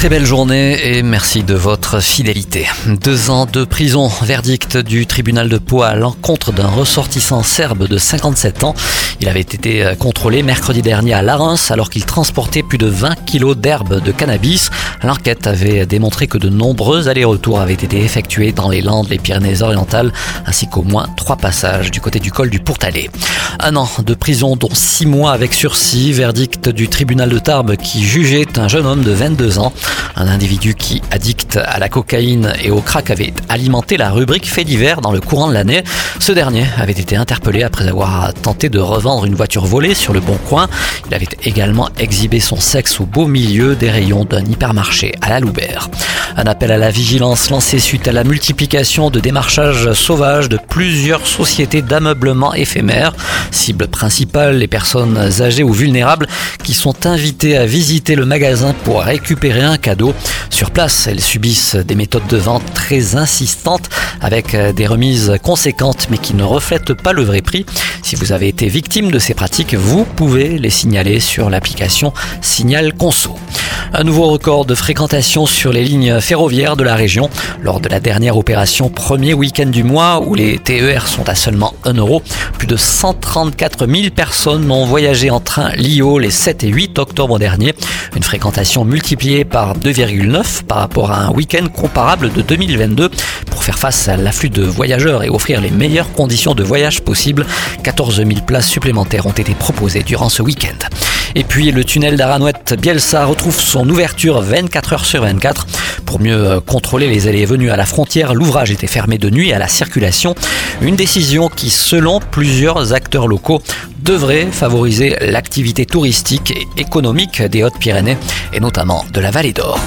Très belle journée et merci de votre fidélité. Deux ans de prison, verdict du tribunal de Pau à l'encontre d'un ressortissant serbe de 57 ans. Il avait été contrôlé mercredi dernier à Larens alors qu'il transportait plus de 20 kilos d'herbe de cannabis. L'enquête avait démontré que de nombreux allers-retours avaient été effectués dans les Landes, les Pyrénées-Orientales, ainsi qu'au moins trois passages du côté du col du Pourtalais. Un an de prison, dont six mois avec sursis, verdict du tribunal de Tarbes qui jugeait un jeune homme de 22 ans. Un individu qui, addict à la cocaïne et au crack, avait alimenté la rubrique fait divers dans le courant de l'année. Ce dernier avait été interpellé après avoir tenté de revendre une voiture volée sur le bon coin. Il avait également exhibé son sexe au beau milieu des rayons d'un hypermarché à la Loubert. Un appel à la vigilance lancé suite à la multiplication de démarchages sauvages de plusieurs sociétés d'ameublement éphémères. Cible principale, les personnes âgées ou vulnérables qui sont invitées à visiter le magasin pour récupérer un cadeau. Sur place, elles subissent des méthodes de vente très insistantes avec des remises conséquentes mais qui ne reflètent pas le vrai prix. Si vous avez été victime de ces pratiques, vous pouvez les signaler sur l'application Signal Conso. Un nouveau record de fréquentation sur les lignes ferroviaires de la région lors de la dernière opération premier week-end du mois où les TER sont à seulement 1 euro. Plus de 134 000 personnes ont voyagé en train LIO les 7 et 8 octobre dernier. Une fréquentation multipliée par 2,9 par rapport à un week-end comparable de 2022. Pour faire face à l'afflux de voyageurs et offrir les meilleures conditions de voyage possibles, 14 000 places supplémentaires ont été proposées durant ce week-end. Et puis le tunnel d'Aranouette Bielsa retrouve son ouverture 24 heures sur 24. Pour mieux contrôler les allées et venues à la frontière, l'ouvrage était fermé de nuit à la circulation. Une décision qui, selon plusieurs acteurs locaux, devrait favoriser l'activité touristique et économique des Hautes-Pyrénées et notamment de la vallée d'Or.